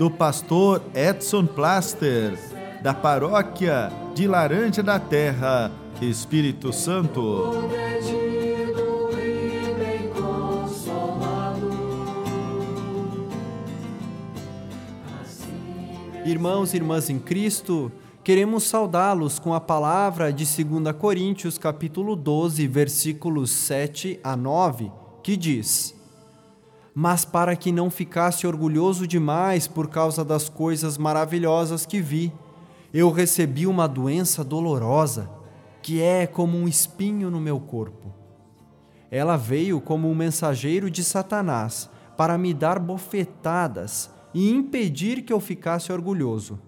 do pastor Edson Plaster, da paróquia de Laranja da Terra, Espírito Santo. Irmãos e irmãs em Cristo, queremos saudá-los com a palavra de 2 Coríntios, capítulo 12, versículos 7 a 9, que diz: mas para que não ficasse orgulhoso demais por causa das coisas maravilhosas que vi, eu recebi uma doença dolorosa, que é como um espinho no meu corpo. Ela veio como um mensageiro de Satanás para me dar bofetadas e impedir que eu ficasse orgulhoso.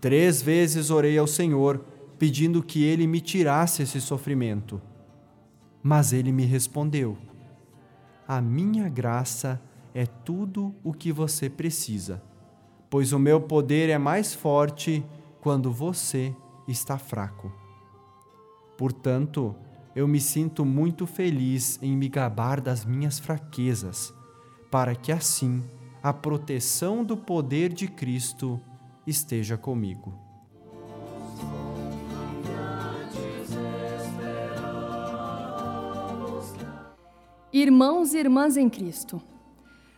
Três vezes orei ao Senhor, pedindo que ele me tirasse esse sofrimento. Mas ele me respondeu: a minha graça é tudo o que você precisa, pois o meu poder é mais forte quando você está fraco. Portanto, eu me sinto muito feliz em me gabar das minhas fraquezas, para que assim a proteção do poder de Cristo esteja comigo. Irmãos e irmãs em Cristo,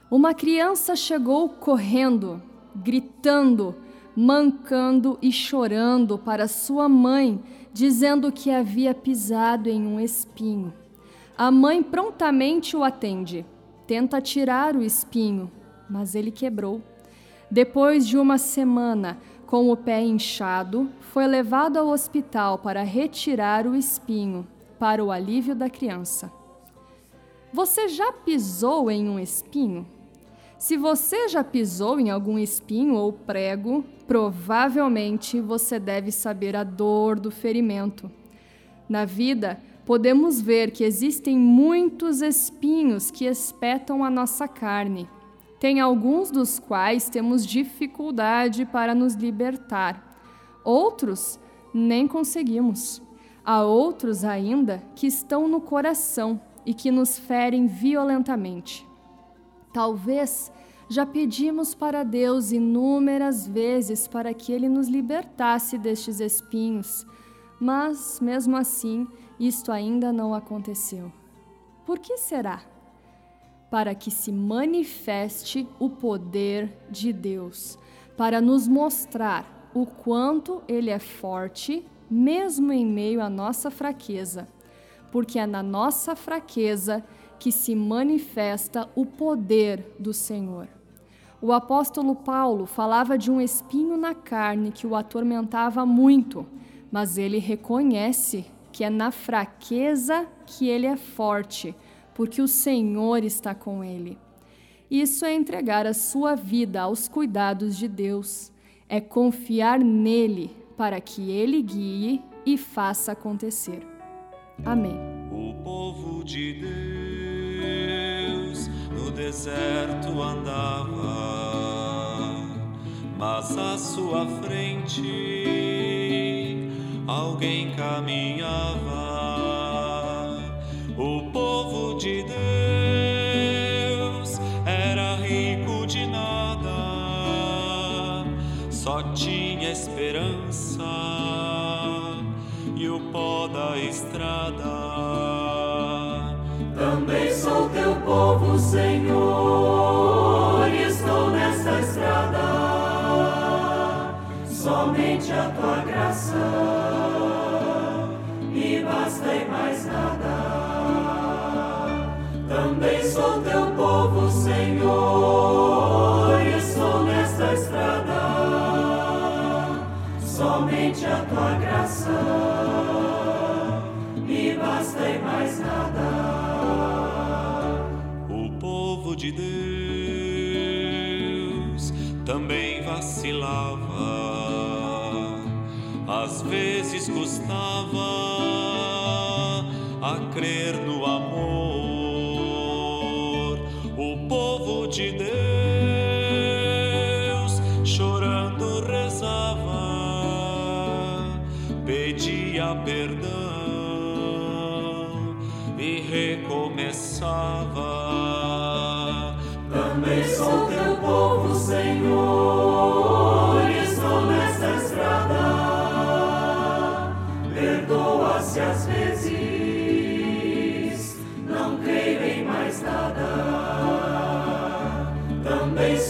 uma criança chegou correndo, gritando, mancando e chorando para sua mãe, dizendo que havia pisado em um espinho. A mãe prontamente o atende, tenta tirar o espinho, mas ele quebrou. Depois de uma semana, com o pé inchado, foi levado ao hospital para retirar o espinho, para o alívio da criança. Você já pisou em um espinho? Se você já pisou em algum espinho ou prego, provavelmente você deve saber a dor do ferimento. Na vida, podemos ver que existem muitos espinhos que espetam a nossa carne. Tem alguns dos quais temos dificuldade para nos libertar. Outros nem conseguimos. Há outros ainda que estão no coração e que nos ferem violentamente. Talvez já pedimos para Deus inúmeras vezes para que Ele nos libertasse destes espinhos, mas, mesmo assim, isto ainda não aconteceu. Por que será? Para que se manifeste o poder de Deus, para nos mostrar o quanto Ele é forte, mesmo em meio à nossa fraqueza porque é na nossa fraqueza que se manifesta o poder do Senhor. O apóstolo Paulo falava de um espinho na carne que o atormentava muito, mas ele reconhece que é na fraqueza que ele é forte, porque o Senhor está com ele. Isso é entregar a sua vida aos cuidados de Deus, é confiar nele para que ele guie e faça acontecer. Amém. O povo de Deus no deserto andava, mas à sua frente alguém caminhava. O povo de Deus era rico de nada, só tinha esperança e o pó da estrada. Também sou teu povo, Senhor, e estou nesta estrada. Somente a tua graça me basta e mais nada. Também vacilava, às vezes custava a crer no amor. O povo de Deus chorando rezava, pedia perdão e recomeçava. Também sou teu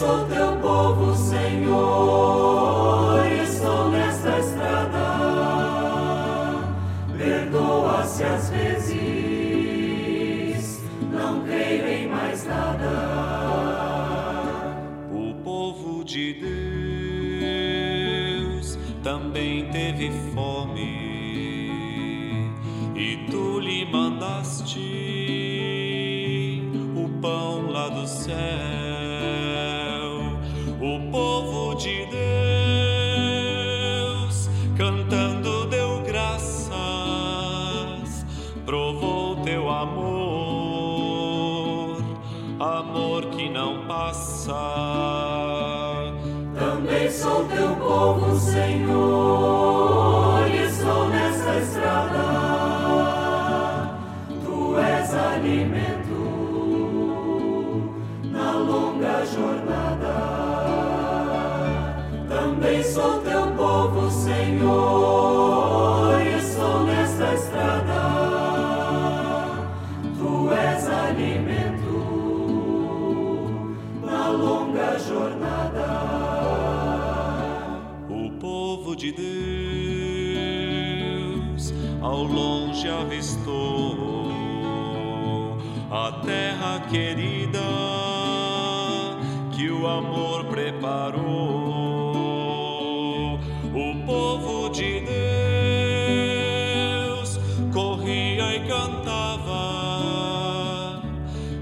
sou teu povo, Senhor, estou nesta estrada. Perdoa-se às vezes, não creio em mais nada. de Deus também teve fome e tu lhe mandaste amor que não passa sou teu povo, Senhor, e estou nesta estrada. Tu és alimento na longa jornada. Também sou teu povo, Senhor, avistou a terra querida que o amor preparou. O povo de Deus corria e cantava,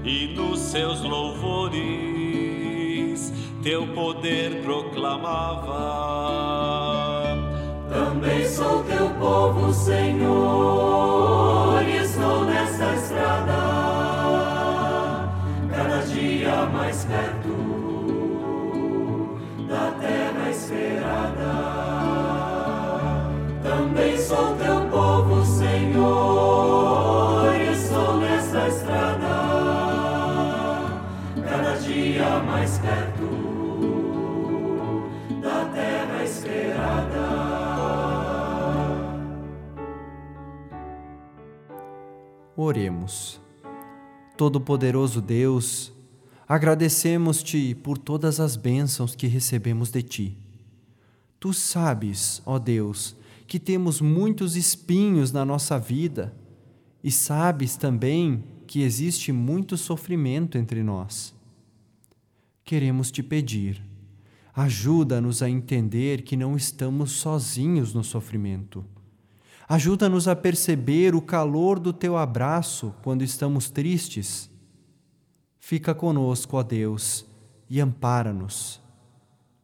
e nos seus louvores teu poder proclamava também sou teu povo, Senhor, e estou nesta estrada, cada dia mais perto da terra esperada. Também sou teu Oremos. Todo-Poderoso Deus, agradecemos-te por todas as bênçãos que recebemos de ti. Tu sabes, ó Deus, que temos muitos espinhos na nossa vida e sabes também que existe muito sofrimento entre nós. Queremos te pedir, ajuda-nos a entender que não estamos sozinhos no sofrimento Ajuda-nos a perceber o calor do teu abraço quando estamos tristes. Fica conosco, ó Deus, e ampara-nos.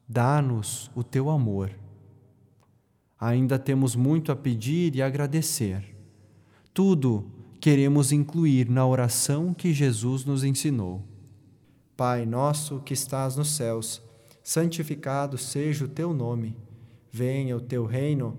Dá-nos o teu amor. Ainda temos muito a pedir e agradecer. Tudo queremos incluir na oração que Jesus nos ensinou. Pai nosso que estás nos céus, santificado seja o teu nome. Venha o teu reino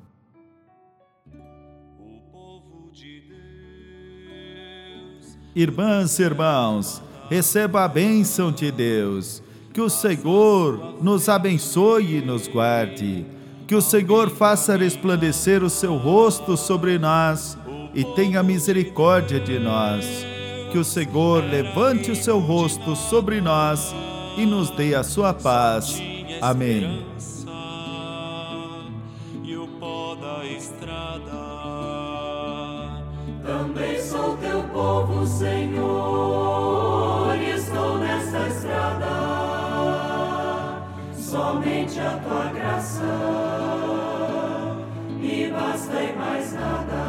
Irmãs e irmãos, receba a bênção de Deus. Que o Senhor nos abençoe e nos guarde. Que o Senhor faça resplandecer o seu rosto sobre nós e tenha misericórdia de nós. Que o Senhor levante o seu rosto sobre nós e nos dê a sua paz. Amém. roda a estrada. Também Somente a tua graça me basta e mais nada.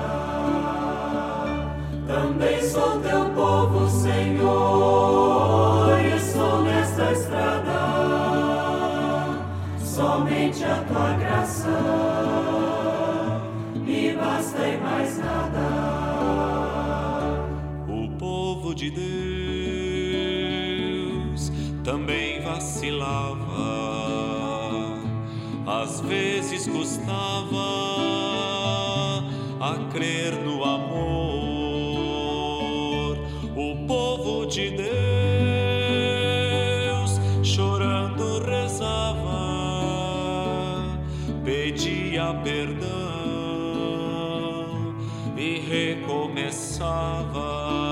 Também sou teu povo, Senhor, estou nesta estrada. Somente a tua graça de Deus também vacilava, às vezes custava a crer no amor. O povo de Deus chorando rezava, pedia perdão e recomeçava.